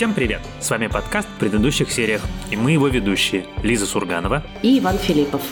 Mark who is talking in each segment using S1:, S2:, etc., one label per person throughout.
S1: Всем привет! С вами подкаст в предыдущих сериях, и мы его ведущие Лиза Сурганова
S2: и Иван Филиппов.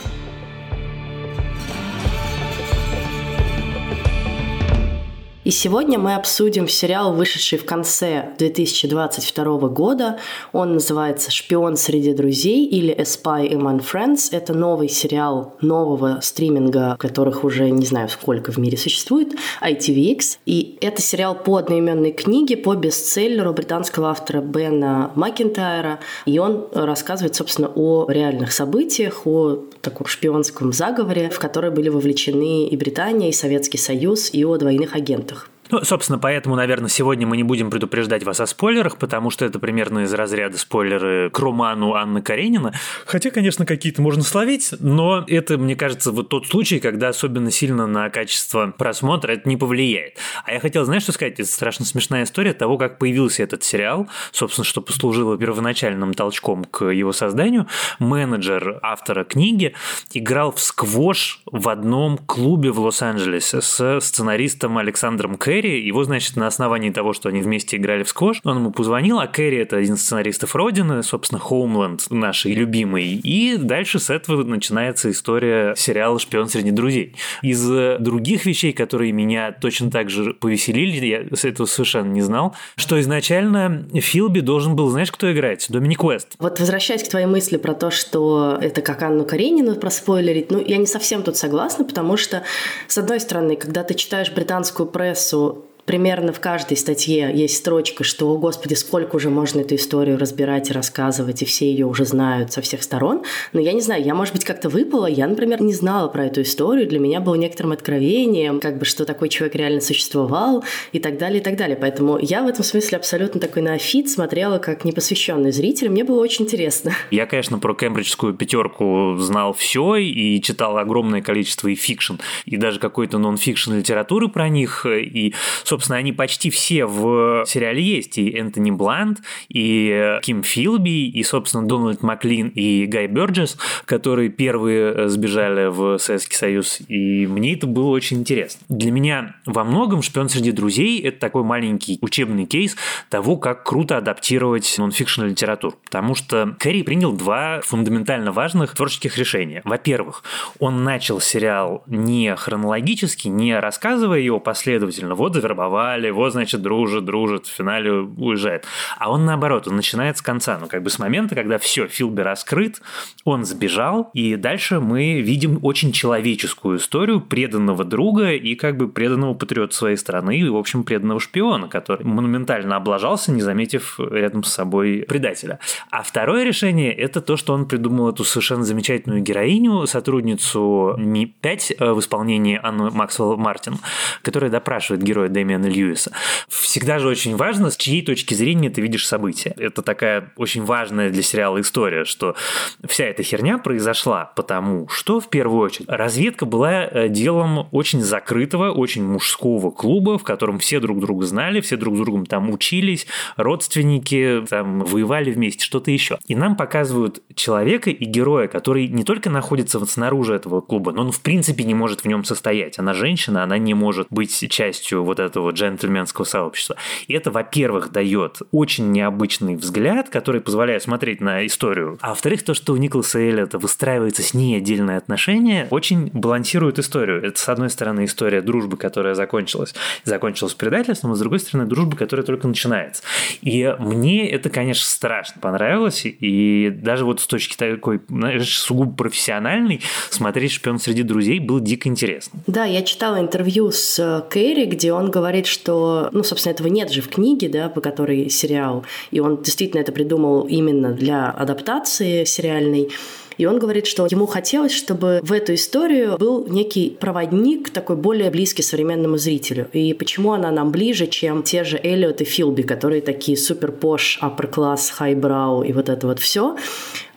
S2: И сегодня мы обсудим сериал, вышедший в конце 2022 года. Он называется «Шпион среди друзей» или «A Spy Among Friends». Это новый сериал нового стриминга, которых уже не знаю сколько в мире существует, ITVX. И это сериал по одноименной книге, по бестселлеру британского автора Бена Макентайра. И он рассказывает, собственно, о реальных событиях, о таком шпионском заговоре, в который были вовлечены и Британия, и Советский Союз, и о двойных агентах.
S1: Ну, собственно, поэтому, наверное, сегодня мы не будем предупреждать вас о спойлерах, потому что это примерно из разряда спойлеры к роману Анны Каренина. Хотя, конечно, какие-то можно словить, но это, мне кажется, вот тот случай, когда особенно сильно на качество просмотра это не повлияет. А я хотел, знаешь, что сказать? Это страшно смешная история того, как появился этот сериал, собственно, что послужило первоначальным толчком к его созданию. Менеджер автора книги играл в сквош в одном клубе в Лос-Анджелесе с сценаристом Александром Кэй, Кэрри. Его, значит, на основании того, что они вместе играли в сквош, он ему позвонил, а Кэрри – это один из сценаристов Родины, собственно, Хоумленд, нашей любимый. И дальше с этого начинается история сериала «Шпион среди друзей». Из других вещей, которые меня точно так же повеселили, я с этого совершенно не знал, что изначально Филби должен был, знаешь, кто играть? Доминик Уэст.
S2: Вот возвращаясь к твоей мысли про то, что это как Анну Каренину проспойлерить, ну, я не совсем тут согласна, потому что, с одной стороны, когда ты читаешь британскую прессу, примерно в каждой статье есть строчка, что, о господи, сколько уже можно эту историю разбирать и рассказывать, и все ее уже знают со всех сторон. Но я не знаю, я, может быть, как-то выпала. Я, например, не знала про эту историю. Для меня было некоторым откровением, как бы, что такой человек реально существовал и так далее, и так далее. Поэтому я в этом смысле абсолютно такой неофит смотрела как непосвященный зритель. Мне было очень интересно.
S1: Я, конечно, про кембриджскую пятерку знал все и читал огромное количество и fiction, и даже какой-то нон-фикшн литературы про них. И, собственно, собственно, они почти все в сериале есть. И Энтони Блант, и Ким Филби, и, собственно, Дональд Маклин и Гай Бёрджес, которые первые сбежали в Советский Союз. И мне это было очень интересно. Для меня во многом «Шпион среди друзей» — это такой маленький учебный кейс того, как круто адаптировать нонфикшн литературу. Потому что Кэрри принял два фундаментально важных творческих решения. Во-первых, он начал сериал не хронологически, не рассказывая его последовательно. Вот завербовал поцеловали, вот, значит, дружит, дружит, в финале уезжает. А он наоборот, он начинает с конца, ну, как бы с момента, когда все, Филби раскрыт, он сбежал, и дальше мы видим очень человеческую историю преданного друга и как бы преданного патриота своей страны, и, в общем, преданного шпиона, который монументально облажался, не заметив рядом с собой предателя. А второе решение – это то, что он придумал эту совершенно замечательную героиню, сотрудницу Ми-5 э, в исполнении Анны Максвелл Мартин, которая допрашивает героя Дэмиана Льюиса. Всегда же очень важно, с чьей точки зрения ты видишь события. Это такая очень важная для сериала история, что вся эта херня произошла потому, что в первую очередь разведка была э, делом очень закрытого, очень мужского клуба, в котором все друг друга знали, все друг с другом там учились, родственники там воевали вместе, что-то еще. И нам показывают человека и героя, который не только находится вот снаружи этого клуба, но он в принципе не может в нем состоять. Она женщина, она не может быть частью вот этого этого джентльменского сообщества. И это, во-первых, дает очень необычный взгляд, который позволяет смотреть на историю. А во-вторых, то, что у Николаса Эллиота выстраивается с ней отдельные отношения, очень балансирует историю. Это, с одной стороны, история дружбы, которая закончилась, закончилась предательством, а с другой стороны, дружба, которая только начинается. И мне это, конечно, страшно понравилось, и даже вот с точки такой, знаешь, сугубо профессиональной, смотреть «Шпион среди друзей» было дико интересно.
S2: Да, я читала интервью с Кэрри, где он говорит, говорит, что, ну, собственно, этого нет же в книге, да, по которой сериал, и он действительно это придумал именно для адаптации сериальной. И он говорит, что ему хотелось, чтобы в эту историю был некий проводник, такой более близкий современному зрителю. И почему она нам ближе, чем те же Эллиот и Филби, которые такие супер пош, upper class, highbrow и вот это вот все.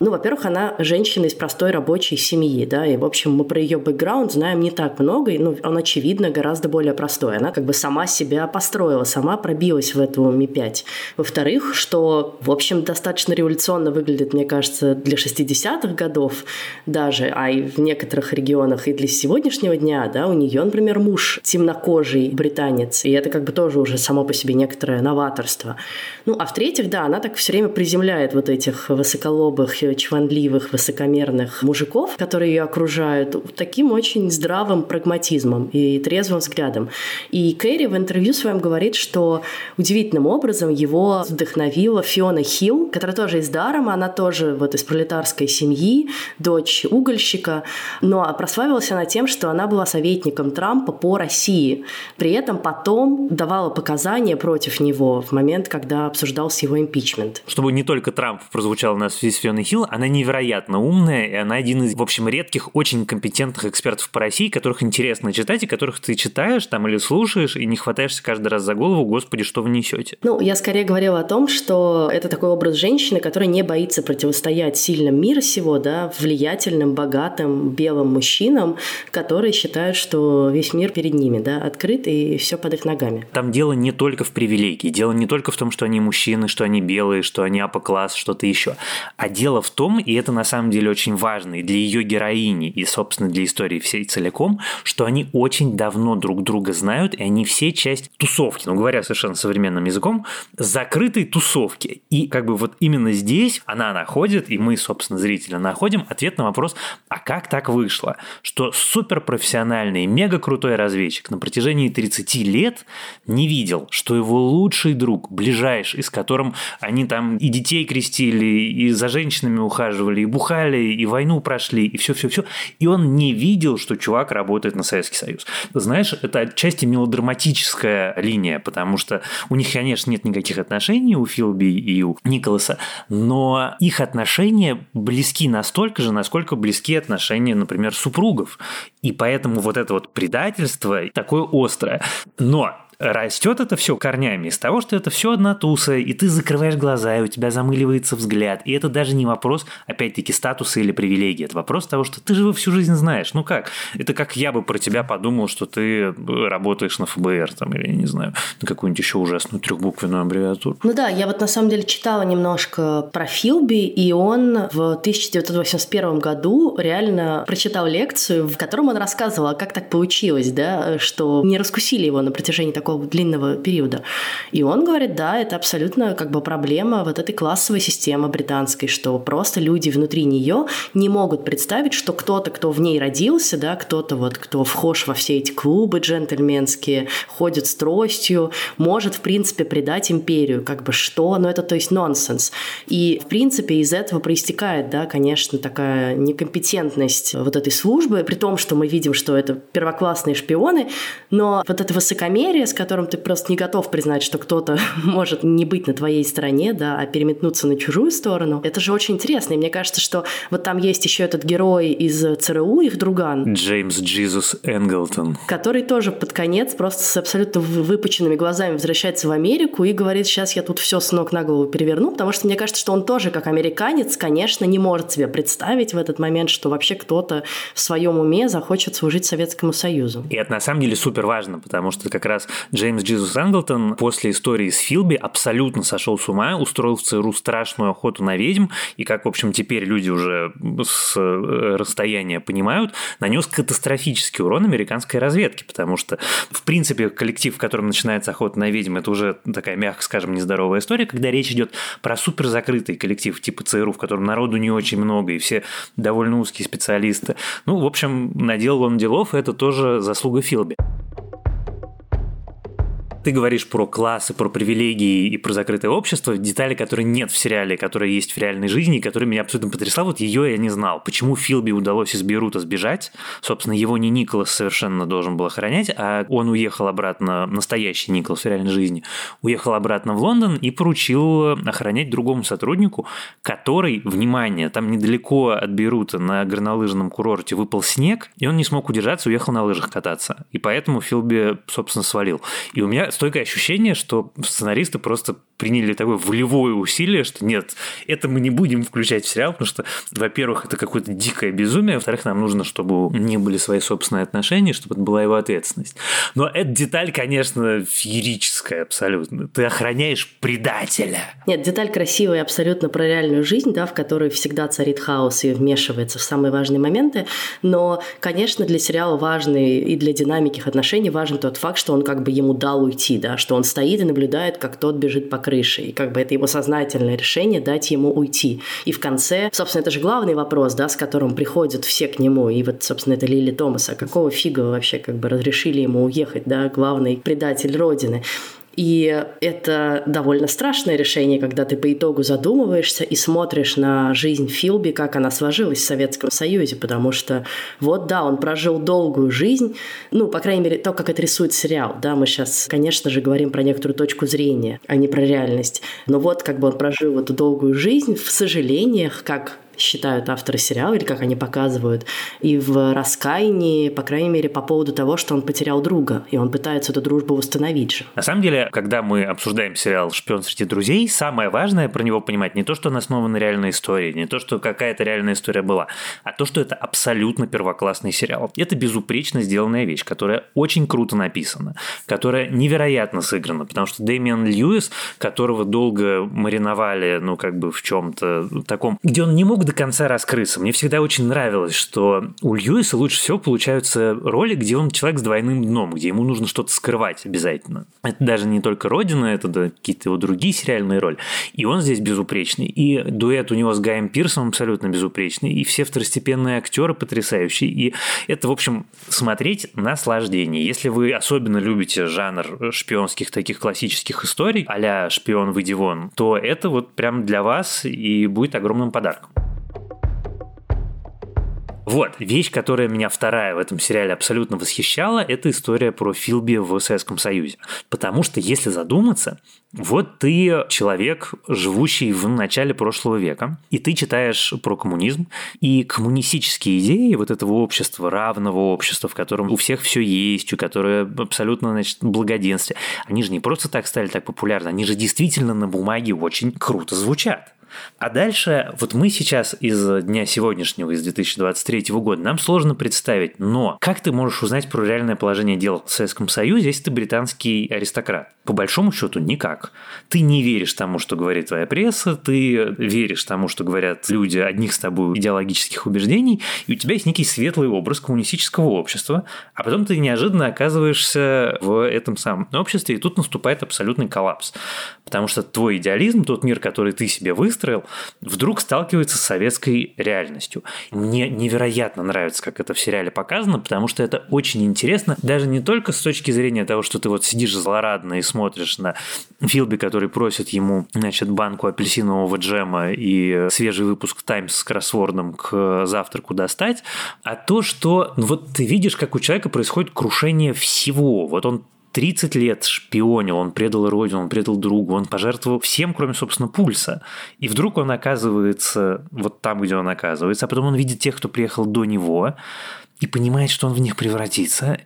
S2: Ну, во-первых, она женщина из простой рабочей семьи, да, и, в общем, мы про ее бэкграунд знаем не так много, и, ну, он, очевидно, гораздо более простой. Она как бы сама себя построила, сама пробилась в эту Ми-5. Во-вторых, что, в общем, достаточно революционно выглядит, мне кажется, для 60-х годов даже, а и в некоторых регионах и для сегодняшнего дня, да, у нее, например, муж темнокожий британец, и это как бы тоже уже само по себе некоторое новаторство. Ну, а в-третьих, да, она так все время приземляет вот этих высоколобых, чванливых, высокомерных мужиков, которые ее окружают, таким очень здравым прагматизмом и трезвым взглядом. И Кэрри в интервью своем говорит, что удивительным образом его вдохновила Фиона Хилл, которая тоже из Дарома, она тоже вот из пролетарской семьи, дочь угольщика, но прославилась она тем, что она была советником Трампа по России. При этом потом давала показания против него в момент, когда обсуждался его импичмент.
S1: Чтобы не только Трамп прозвучал на связи с Фионой Хилл, она невероятно умная, и она один из, в общем, редких, очень компетентных экспертов по России, которых интересно читать, и которых ты читаешь там или слушаешь, и не хватаешься каждый раз за голову, господи, что вы несете.
S2: Ну, я скорее говорила о том, что это такой образ женщины, которая не боится противостоять сильным мира сего, да, влиятельным, богатым, белым мужчинам, которые считают, что весь мир перед ними, да, открыт и все под их ногами.
S1: Там дело не только в привилегии, дело не только в том, что они мужчины, что они белые, что они апокласс, что-то еще. А дело в том, и это на самом деле очень важно и для ее героини, и, собственно, для истории всей целиком, что они очень давно друг друга знают, и они все часть тусовки, ну, говоря совершенно современным языком, закрытой тусовки. И как бы вот именно здесь она находит, и мы, собственно, зрители находим ответ на вопрос, а как так вышло, что суперпрофессиональный, мега крутой разведчик на протяжении 30 лет не видел, что его лучший друг, ближайший, с которым они там и детей крестили, и за женщинами ухаживали, и бухали, и войну прошли, и все-все-все, и он не видел, что чувак работает на Советский Союз. Знаешь, это отчасти мелодраматическая линия, потому что у них, конечно, нет никаких отношений у Филби и у Николаса, но их отношения близки настолько же, насколько близки отношения, например, супругов. И поэтому вот это вот предательство такое острое. Но растет это все корнями из того, что это все одна туса, и ты закрываешь глаза, и у тебя замыливается взгляд. И это даже не вопрос, опять-таки, статуса или привилегии. Это вопрос того, что ты же его всю жизнь знаешь. Ну как? Это как я бы про тебя подумал, что ты работаешь на ФБР, там, или, не знаю, на какую-нибудь еще ужасную трехбуквенную аббревиатуру.
S2: Ну да, я вот на самом деле читала немножко про Филби, и он в 1981 году реально прочитал лекцию, в котором он рассказывал, а как так получилось, да, что не раскусили его на протяжении такого такого длинного периода. И он говорит, да, это абсолютно как бы проблема вот этой классовой системы британской, что просто люди внутри нее не могут представить, что кто-то, кто в ней родился, да, кто-то вот, кто вхож во все эти клубы джентльменские, ходит с тростью, может, в принципе, предать империю. Как бы что? Ну, это, то есть, нонсенс. И, в принципе, из этого проистекает, да, конечно, такая некомпетентность вот этой службы, при том, что мы видим, что это первоклассные шпионы, но вот это высокомерие, с которым ты просто не готов признать, что кто-то может не быть на твоей стороне, да, а переметнуться на чужую сторону. Это же очень интересно. И мне кажется, что вот там есть еще этот герой из ЦРУ, их друган.
S1: Джеймс Джизус Энглтон.
S2: Который тоже под конец просто с абсолютно выпученными глазами возвращается в Америку и говорит, сейчас я тут все с ног на голову переверну, потому что мне кажется, что он тоже, как американец, конечно, не может себе представить в этот момент, что вообще кто-то в своем уме захочет служить Советскому Союзу.
S1: И это на самом деле супер важно, потому что как раз Джеймс Джизус Энглтон после истории с Филби абсолютно сошел с ума, устроил в ЦРУ страшную охоту на ведьм, и как, в общем, теперь люди уже с э, расстояния понимают, нанес катастрофический урон американской разведке, потому что, в принципе, коллектив, в котором начинается охота на ведьм, это уже такая, мягко скажем, нездоровая история, когда речь идет про супер закрытый коллектив типа ЦРУ, в котором народу не очень много, и все довольно узкие специалисты. Ну, в общем, наделал он делов, это тоже заслуга Филби. Ты говоришь про классы, про привилегии и про закрытое общество, детали, которые нет в сериале, которые есть в реальной жизни, и которые меня абсолютно потрясла. Вот ее я не знал. Почему Филби удалось из Бейрута сбежать? Собственно, его не Николас совершенно должен был охранять, а он уехал обратно, настоящий Николас в реальной жизни, уехал обратно в Лондон и поручил охранять другому сотруднику, который, внимание, там недалеко от Бейрута на горнолыжном курорте выпал снег, и он не смог удержаться, уехал на лыжах кататься. И поэтому Филби, собственно, свалил. И у меня меня стойкое ощущение, что сценаристы просто приняли такое волевое усилие, что нет, это мы не будем включать в сериал, потому что, во-первых, это какое-то дикое безумие, во-вторых, нам нужно, чтобы них были свои собственные отношения, чтобы это была его ответственность. Но эта деталь, конечно, феерическая абсолютно. Ты охраняешь предателя.
S2: Нет, деталь красивая абсолютно про реальную жизнь, да, в которой всегда царит хаос и вмешивается в самые важные моменты, но, конечно, для сериала важный и для динамики их отношений важен тот факт, что он как бы ему дал уйти, да, что он стоит и наблюдает, как тот бежит по крыше. И как бы это его сознательное решение дать ему уйти. И в конце, собственно, это же главный вопрос, да, с которым приходят все к нему. И вот, собственно, это Лили Томаса. Какого фига вообще как бы разрешили ему уехать, да, главный предатель Родины. И это довольно страшное решение, когда ты по итогу задумываешься и смотришь на жизнь Филби, как она сложилась в Советском Союзе, потому что вот да, он прожил долгую жизнь, ну, по крайней мере, то, как это рисует сериал, да, мы сейчас, конечно же, говорим про некоторую точку зрения, а не про реальность, но вот как бы он прожил эту долгую жизнь в сожалениях, как считают авторы сериала, или как они показывают, и в раскаянии, по крайней мере, по поводу того, что он потерял друга, и он пытается эту дружбу восстановить же.
S1: На самом деле, когда мы обсуждаем сериал «Шпион среди друзей», самое важное про него понимать не то, что он основан на реальной истории, не то, что какая-то реальная история была, а то, что это абсолютно первоклассный сериал. Это безупречно сделанная вещь, которая очень круто написана, которая невероятно сыграна, потому что Дэмиан Льюис, которого долго мариновали, ну, как бы в чем-то таком, где он не мог до конца раскрыться. Мне всегда очень нравилось, что у Льюиса лучше всего получаются роли, где он человек с двойным дном, где ему нужно что-то скрывать обязательно. Это даже не только «Родина», это да, какие-то его другие сериальные роли. И он здесь безупречный. И дуэт у него с Гаем Пирсом абсолютно безупречный. И все второстепенные актеры потрясающие. И это, в общем, смотреть наслаждение. Если вы особенно любите жанр шпионских таких классических историй, а «Шпион, выйди вон», то это вот прям для вас и будет огромным подарком. Вот, вещь, которая меня вторая в этом сериале абсолютно восхищала, это история про Филби в Советском Союзе. Потому что, если задуматься, вот ты человек, живущий в начале прошлого века, и ты читаешь про коммунизм, и коммунистические идеи вот этого общества, равного общества, в котором у всех все есть, у которого абсолютно, значит, благоденствие, они же не просто так стали так популярны, они же действительно на бумаге очень круто звучат. А дальше, вот мы сейчас из дня сегодняшнего, из 2023 года, нам сложно представить, но как ты можешь узнать про реальное положение дел в Советском Союзе, если ты британский аристократ? По большому счету, никак. Ты не веришь тому, что говорит твоя пресса, ты веришь тому, что говорят люди одних с тобой идеологических убеждений, и у тебя есть некий светлый образ коммунистического общества, а потом ты неожиданно оказываешься в этом самом обществе, и тут наступает абсолютный коллапс. Потому что твой идеализм, тот мир, который ты себе выстроил, вдруг сталкивается с советской реальностью. Мне невероятно нравится, как это в сериале показано, потому что это очень интересно, даже не только с точки зрения того, что ты вот сидишь злорадно и смотришь на Филби, который просит ему, значит, банку апельсинового джема и свежий выпуск Таймс с кроссвордом к завтраку достать, а то, что ну, вот ты видишь, как у человека происходит крушение всего. Вот он 30 лет шпионил, он предал родину, он предал другу, он пожертвовал всем, кроме, собственно, пульса. И вдруг он оказывается вот там, где он оказывается, а потом он видит тех, кто приехал до него, и понимает, что он в них превратится.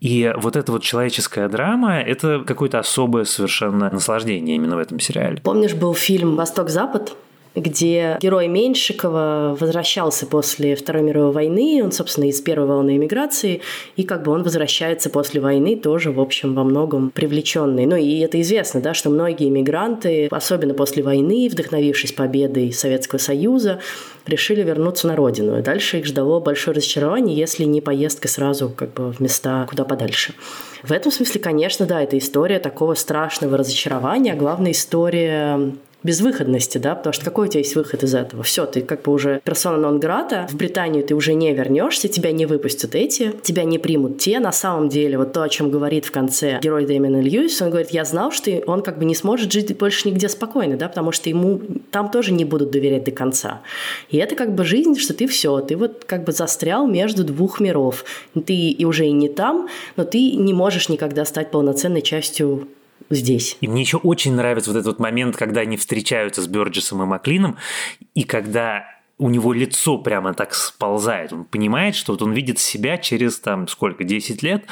S1: И вот эта вот человеческая драма – это какое-то особое совершенно наслаждение именно в этом сериале.
S2: Помнишь, был фильм «Восток-Запад»? Где герой Меньшикова возвращался после Второй мировой войны, он, собственно, из первой волны эмиграции, и как бы он возвращается после войны тоже, в общем, во многом привлеченный. Ну и это известно, да, что многие иммигранты, особенно после войны, вдохновившись победой Советского Союза, решили вернуться на родину. И дальше их ждало большое разочарование, если не поездка сразу как бы в места куда подальше. В этом смысле, конечно, да, это история такого страшного разочарования, а главная история безвыходности, да, потому что какой у тебя есть выход из этого? Все, ты как бы уже персона нон грата, в Британию ты уже не вернешься, тебя не выпустят эти, тебя не примут те. На самом деле, вот то, о чем говорит в конце герой Дэмина Льюис, он говорит, я знал, что он как бы не сможет жить больше нигде спокойно, да, потому что ему там тоже не будут доверять до конца. И это как бы жизнь, что ты все, ты вот как бы застрял между двух миров. Ты и уже и не там, но ты не можешь никогда стать полноценной частью здесь.
S1: И мне еще очень нравится вот этот момент, когда они встречаются с Бёрджесом и Маклином, и когда у него лицо прямо так сползает. Он понимает, что вот он видит себя через там сколько, 10 лет,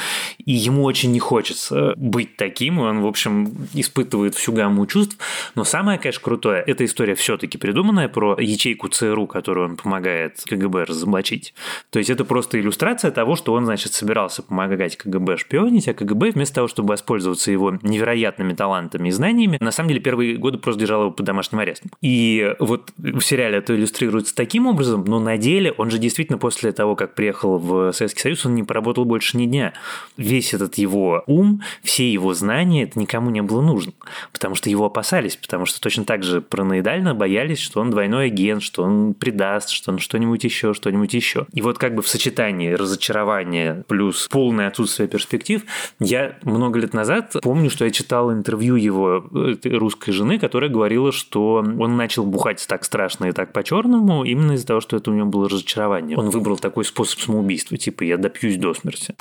S1: и ему очень не хочется быть таким, и он, в общем, испытывает всю гамму чувств. Но самое, конечно, крутое, эта история все-таки придуманная про ячейку ЦРУ, которую он помогает КГБ разоблачить. То есть это просто иллюстрация того, что он, значит, собирался помогать КГБ шпионить, а КГБ вместо того, чтобы воспользоваться его невероятными талантами и знаниями, на самом деле первые годы просто держал его под домашним арестом. И вот в сериале это иллюстрируется таким образом, но на деле он же действительно после того, как приехал в Советский Союз, он не поработал больше ни дня. Весь этот его ум, все его знания, это никому не было нужно, потому что его опасались, потому что точно так же параноидально боялись, что он двойной агент, что он предаст, что он что-нибудь еще, что-нибудь еще. И вот как бы в сочетании разочарования плюс полное отсутствие перспектив, я много лет назад помню, что я читал интервью его русской жены, которая говорила, что он начал бухать так страшно и так по-черному именно из-за того, что это у него было разочарование. Он выбрал такой способ самоубийства, типа «я допьюсь до смерти».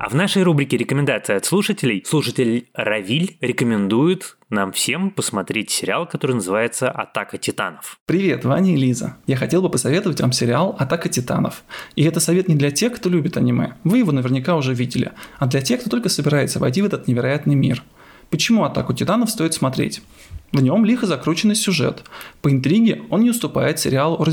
S1: А в нашей рубрике «Рекомендации от слушателей» слушатель Равиль рекомендует нам всем посмотреть сериал, который называется «Атака титанов».
S3: Привет, Ваня и Лиза. Я хотел бы посоветовать вам сериал «Атака титанов». И это совет не для тех, кто любит аниме. Вы его наверняка уже видели. А для тех, кто только собирается войти в этот невероятный мир. Почему «Атаку титанов» стоит смотреть? В нем лихо закрученный сюжет. По интриге он не уступает сериалу о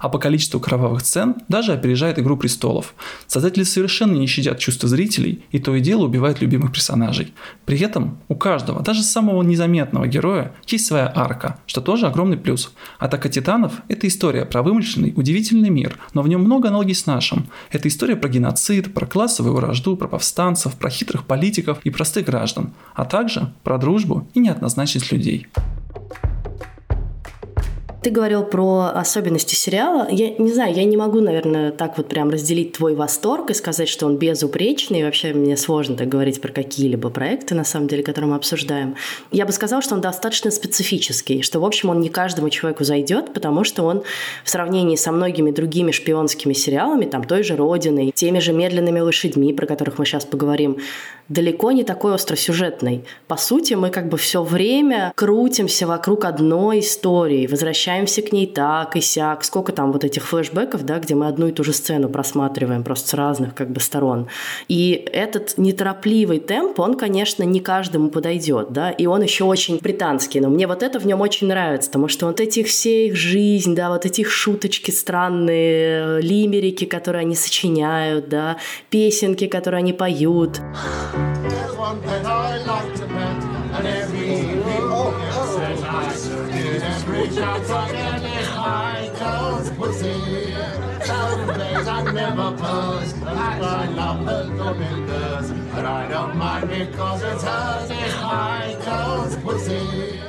S3: а по количеству кровавых сцен даже опережает «Игру престолов». Создатели совершенно не щадят чувства зрителей и то и дело убивают любимых персонажей. При этом у каждого, даже самого незаметного героя, есть своя арка, что тоже огромный плюс. «Атака титанов» — это история про вымышленный, удивительный мир, но в нем много аналогий с нашим. Это история про геноцид, про классовую вражду, про повстанцев, про хитрых политиков и простых граждан, а также про дружбу и неоднозначность людей людей.
S2: Ты говорил про особенности сериала. Я не знаю, я не могу, наверное, так вот прям разделить твой восторг и сказать, что он безупречный. Вообще мне сложно так говорить про какие-либо проекты, на самом деле, которые мы обсуждаем. Я бы сказала, что он достаточно специфический, что, в общем, он не каждому человеку зайдет, потому что он в сравнении со многими другими шпионскими сериалами, там той же «Родиной», теми же «Медленными лошадьми», про которых мы сейчас поговорим, далеко не такой остросюжетный. По сути, мы как бы все время крутимся вокруг одной истории, возвращаемся к ней так и сяк. Сколько там вот этих флешбеков, да, где мы одну и ту же сцену просматриваем просто с разных как бы сторон. И этот неторопливый темп, он, конечно, не каждому подойдет, да, и он еще очень британский, но мне вот это в нем очень нравится, потому что вот эти все их жизнь, да, вот эти их шуточки странные, лимерики, которые они сочиняют, да, песенки, которые они поют. There's one that I like out for any high toes pussy. Thousand days I never buzz, I love the woman does.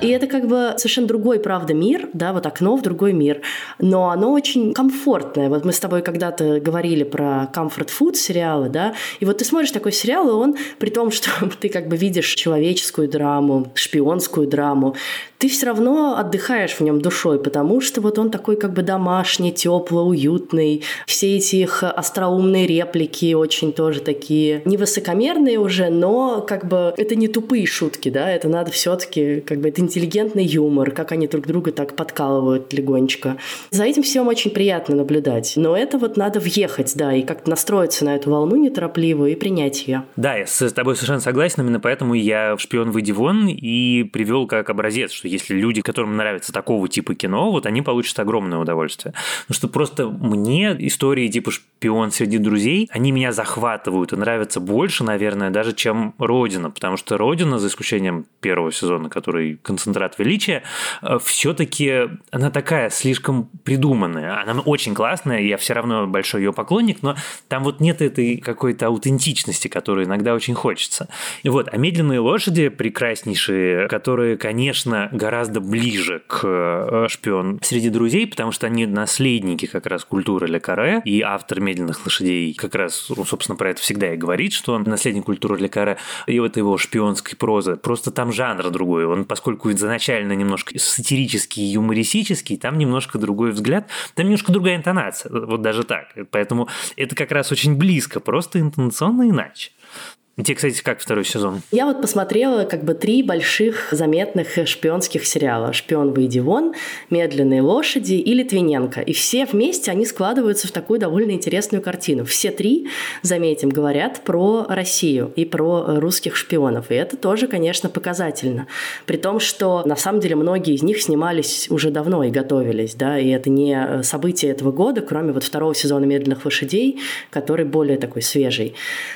S2: И это как бы совершенно другой, правда, мир, да, вот окно в другой мир, но оно очень комфортное. Вот мы с тобой когда-то говорили про comfort food сериалы, да, и вот ты смотришь такой сериал, и он, при том, что ты как бы видишь человеческую драму, шпионскую драму, ты все равно отдыхаешь в нем душой, потому что вот он такой как бы домашний, теплый, уютный. Все эти их остроумные реплики очень тоже такие невысокомерные уже, но как бы это не тупые шутки, да, это надо все-таки как бы это интеллигентный юмор, как они друг друга так подкалывают легонечко. За этим всем очень приятно наблюдать, но это вот надо въехать, да, и как-то настроиться на эту волну неторопливую и принять ее.
S1: Да, я с тобой совершенно согласен, именно поэтому я шпион выйди вон и привел как образец, что если люди, которым нравится такого типа кино, вот они получат огромное удовольствие. Потому что просто мне истории типа «Шпион среди друзей», они меня захватывают и нравятся больше, наверное, даже чем «Родина», потому что «Родина», за исключением первого сезона, который концентрат величия, э, все-таки она такая слишком придуманная. Она очень классная, я все равно большой ее поклонник, но там вот нет этой какой-то аутентичности, которую иногда очень хочется. Вот, а «Медленные лошади» прекраснейшие, которые, конечно, гораздо ближе к э, шпион среди друзей, потому что они наследники как раз культуры Ле Каре, и автор «Медленных лошадей» как раз, ну, собственно, про это всегда и говорит, что он наследник культуры Ле Каре, и вот его шпионской прозы. Просто там жанр другой. Он, поскольку изначально немножко сатирический и юмористический, там немножко другой взгляд, там немножко другая интонация. Вот даже так. Поэтому это как раз очень близко, просто интонационно иначе. Тебе, кстати, как второй сезон?
S2: Я вот посмотрела как бы три больших заметных шпионских сериала. «Шпион, выйди вон», «Медленные лошади» и «Литвиненко». И все вместе они складываются в такую довольно интересную картину. Все три, заметим, говорят про Россию и про русских шпионов. И это тоже, конечно, показательно. При том, что на самом деле многие из них снимались уже давно и готовились, да, и это не событие этого года, кроме вот второго сезона «Медленных лошадей», который более такой свежий.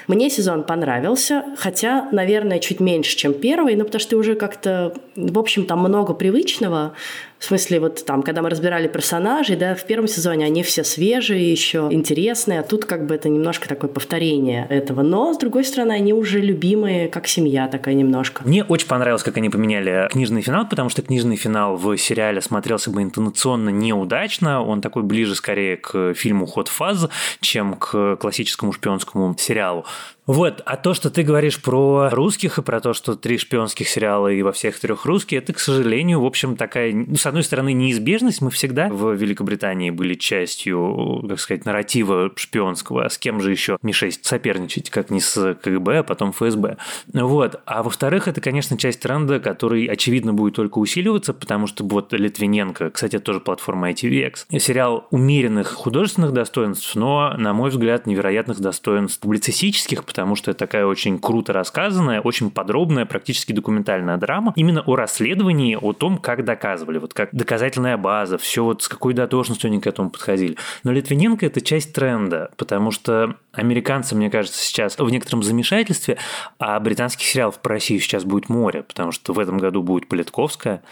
S2: Мне сезон понравился, хотя, наверное, чуть меньше, чем первый, ну, потому что уже как-то, в общем, там много привычного, в смысле, вот там, когда мы разбирали персонажей, да, в первом сезоне они все свежие, еще интересные, а тут как бы это немножко такое повторение этого. Но, с другой стороны, они уже любимые, как семья такая немножко.
S1: Мне очень понравилось, как они поменяли книжный финал, потому что книжный финал в сериале смотрелся бы интонационно неудачно. Он такой ближе скорее к фильму «Ход фаз», чем к классическому шпионскому сериалу. Вот, а то, что ты говоришь про русских и про то, что три шпионских сериала и во всех трех русские, это, к сожалению, в общем, такая, ну, с одной стороны, неизбежность. Мы всегда в Великобритании были частью, как сказать, нарратива шпионского. А с кем же еще Ми-6 соперничать, как не с КГБ, а потом ФСБ. Вот. А во-вторых, это, конечно, часть тренда, который, очевидно, будет только усиливаться, потому что вот Литвиненко, кстати, это тоже платформа ITVX, сериал умеренных художественных достоинств, но, на мой взгляд, невероятных достоинств публицистических, потому что это такая очень круто рассказанная, очень подробная, практически документальная драма именно о расследовании, о том, как доказывали, вот как доказательная база, все вот с какой дотошностью они к этому подходили. Но Литвиненко – это часть тренда, потому что американцы, мне кажется, сейчас в некотором замешательстве, а британских сериалов про Россию сейчас будет море, потому что в этом году будет Политковская,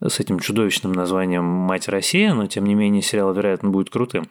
S1: с этим чудовищным названием «Мать Россия», но, тем не менее, сериал, вероятно, будет крутым.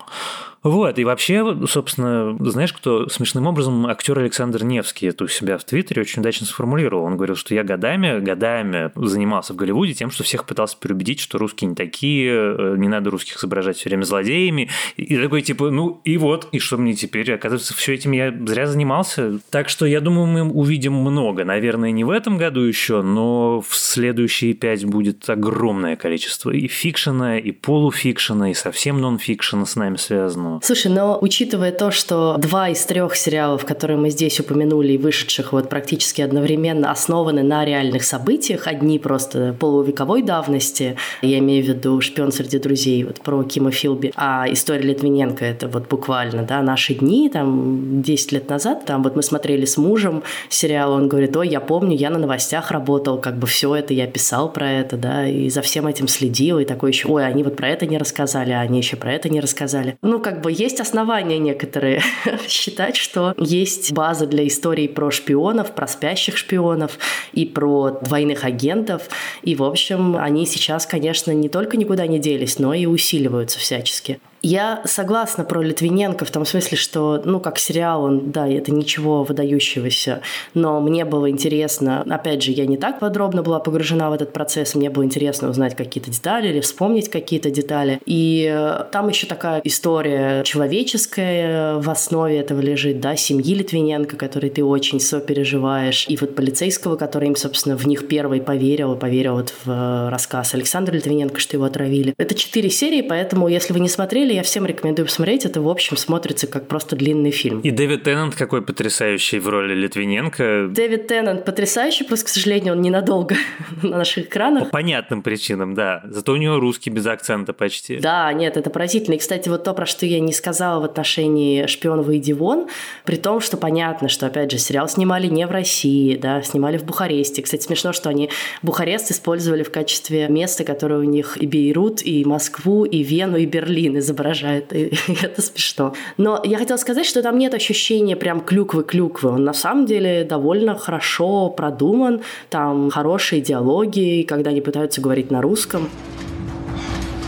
S1: Вот, и вообще, собственно, знаешь, кто смешным образом актер Александр Невский это у себя в Твиттере очень удачно сформулировал. Он говорил, что я годами, годами занимался в Голливуде тем, что всех пытался переубедить, что русские не такие, э, не надо русских изображать все время злодеями. И такой, типа, ну и вот, и что мне теперь? Оказывается, все этим я зря занимался. Так что я думаю, мы увидим много. Наверное, не в этом году еще, но в следующие пять будет огромное количество и фикшена, и полуфикшена, и совсем нон-фикшена с нами связано.
S2: Слушай, но учитывая то, что два из трех сериалов, которые мы здесь упомянули, вышедших вот практически одновременно, основаны на реальных событиях, одни просто полувековой давности, я имею в виду «Шпион среди друзей», вот про Кима Филби, а история Литвиненко – это вот буквально, да, наши дни, там, 10 лет назад, там вот мы смотрели с мужем сериал, он говорит, ой, я помню, я на новостях работал, как бы все это, я писал про это, да, и за всем этим следил, и такой еще, ой, они вот про это не рассказали, а они еще про это не рассказали. Ну, как бы есть основания некоторые считать, что есть база для историй про шпионов, про спящих шпионов и про двойных агентов. И, в общем, они сейчас, конечно, не только никуда не делись, но и усиливаются всячески. Я согласна про Литвиненко в том смысле, что, ну, как сериал, он, да, это ничего выдающегося, но мне было интересно, опять же, я не так подробно была погружена в этот процесс, мне было интересно узнать какие-то детали или вспомнить какие-то детали. И э, там еще такая история человеческая в основе этого лежит, да, семьи Литвиненко, которой ты очень сопереживаешь, и вот полицейского, который им, собственно, в них первый поверил, поверил вот в э, рассказ Александра Литвиненко, что его отравили. Это четыре серии, поэтому, если вы не смотрели, деле я всем рекомендую посмотреть. Это, в общем, смотрится как просто длинный фильм.
S1: И Дэвид Теннант какой потрясающий в роли Литвиненко.
S2: Дэвид Теннант потрясающий, просто, к сожалению, он ненадолго на наших экранах.
S1: По понятным причинам, да. Зато у него русский без акцента почти.
S2: Да, нет, это поразительно. И, кстати, вот то, про что я не сказала в отношении «Шпион, выйди вон», при том, что понятно, что, опять же, сериал снимали не в России, да, снимали в Бухаресте. Кстати, смешно, что они Бухарест использовали в качестве места, которое у них и Бейрут, и Москву, и Вену, и Берлин изображали изображает, и это смешно. Но я хотела сказать, что там нет ощущения прям клюквы-клюквы. Он на самом деле довольно хорошо продуман, там хорошие диалоги, когда они пытаются говорить на русском.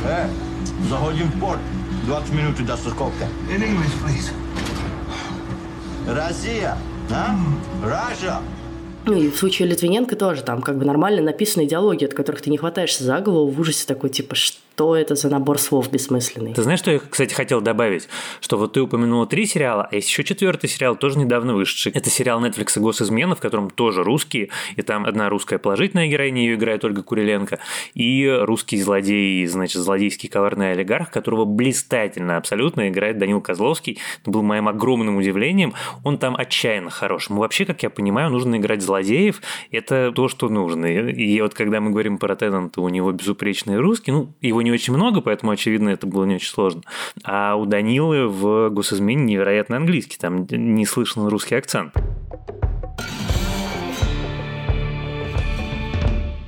S4: Э, заходим в порт. 20 минут до сколько? In English, please. Россия, а? Russia.
S2: Ну и в случае Литвиненко тоже там как бы нормально написанные диалоги, от которых ты не хватаешься за голову в ужасе такой, типа, что что это за набор слов бессмысленный.
S1: Ты знаешь, что я, кстати, хотел добавить? Что вот ты упомянула три сериала, а есть еще четвертый сериал, тоже недавно вышедший. Это сериал Netflix «Госизмена», в котором тоже русские, и там одна русская положительная героиня, ее играет Ольга Куриленко, и русский злодей, значит, злодейский коварный олигарх, которого блистательно абсолютно играет Данил Козловский. Это был моим огромным удивлением. Он там отчаянно хорош. Ему вообще, как я понимаю, нужно играть злодеев. Это то, что нужно. И вот когда мы говорим про Теннанта, у него безупречный русский, ну, его не очень много, поэтому, очевидно, это было не очень сложно. А у Данилы в госизмене невероятно английский, там не слышен русский акцент.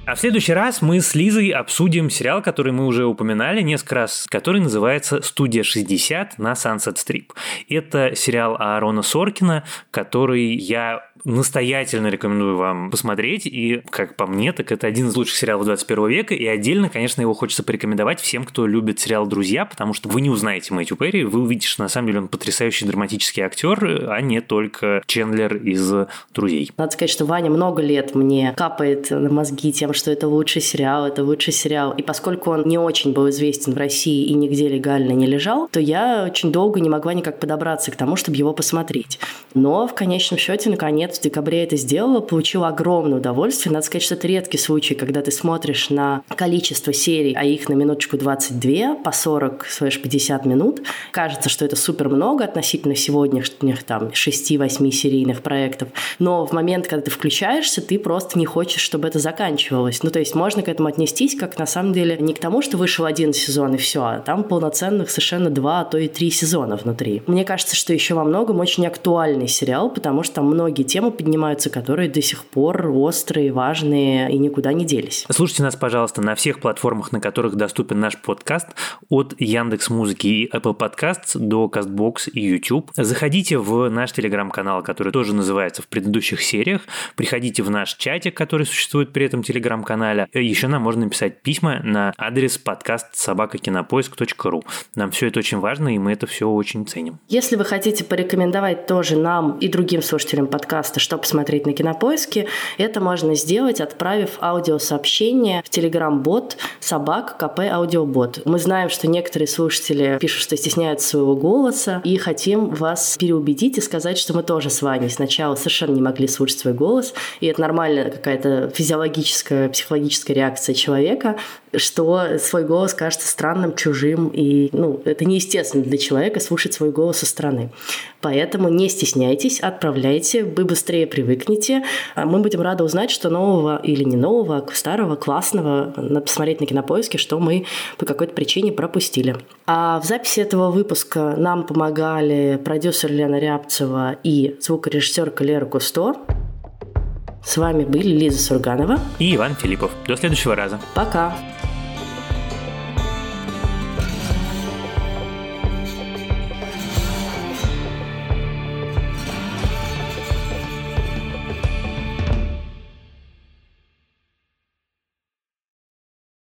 S1: А в следующий раз мы с Лизой обсудим сериал, который мы уже упоминали несколько раз, который называется «Студия 60» на Sunset Strip. Это сериал Аарона Соркина, который я настоятельно рекомендую вам посмотреть, и, как по мне, так это один из лучших сериалов 21 века, и отдельно, конечно, его хочется порекомендовать всем, кто любит сериал «Друзья», потому что вы не узнаете Мэтью Перри, вы увидите, что на самом деле он потрясающий драматический актер, а не только Чендлер из «Друзей».
S2: Надо сказать, что Ваня много лет мне капает на мозги тем, что это лучший сериал, это лучший сериал, и поскольку он не очень был известен в России и нигде легально не лежал, то я очень долго не могла никак подобраться к тому, чтобы его посмотреть. Но в конечном счете, наконец, в декабре это сделала, получила огромное удовольствие. Надо сказать, что это редкий случай, когда ты смотришь на количество серий, а их на минуточку 22, по 40-50 минут. Кажется, что это супер много относительно сегодняшних там 6-8 серийных проектов. Но в момент, когда ты включаешься, ты просто не хочешь, чтобы это заканчивалось. Ну, то есть можно к этому отнестись как на самом деле не к тому, что вышел один сезон и все, а там полноценных совершенно два, а то и три сезона внутри. Мне кажется, что еще во многом очень актуальный сериал, потому что там многие темы поднимаются, которые до сих пор острые, важные и никуда не делись.
S1: Слушайте нас, пожалуйста, на всех платформах, на которых доступен наш подкаст, от Яндекс Музыки и Apple Podcasts до Castbox и YouTube. Заходите в наш телеграм-канал, который тоже называется в предыдущих сериях. Приходите в наш чатик, который существует при этом телеграм-канале. Еще нам можно написать письма на адрес подкаст собакакинопоиск.ру. Нам все это очень важно, и мы это все очень ценим.
S2: Если вы хотите порекомендовать тоже нам и другим слушателям подкаста, что посмотреть на Кинопоиске, это можно сделать, отправив аудиосообщение в Telegram-бот собак КП Аудиобот. Мы знаем, что некоторые слушатели пишут, что стесняются своего голоса, и хотим вас переубедить и сказать, что мы тоже с вами сначала совершенно не могли слушать свой голос, и это нормальная какая-то физиологическая, психологическая реакция человека, что свой голос кажется странным, чужим, и ну, это неестественно для человека слушать свой голос со стороны. Поэтому не стесняйтесь, отправляйте, вы быстрее привыкнете. А мы будем рады узнать, что нового или не нового, старого, классного, надо посмотреть на кинопоиске, что мы по какой-то причине пропустили. А в записи этого выпуска нам помогали продюсер Лена Рябцева и звукорежиссер Лера Кусто. С вами были Лиза Сурганова
S1: и Иван Филиппов. До следующего раза.
S2: Пока.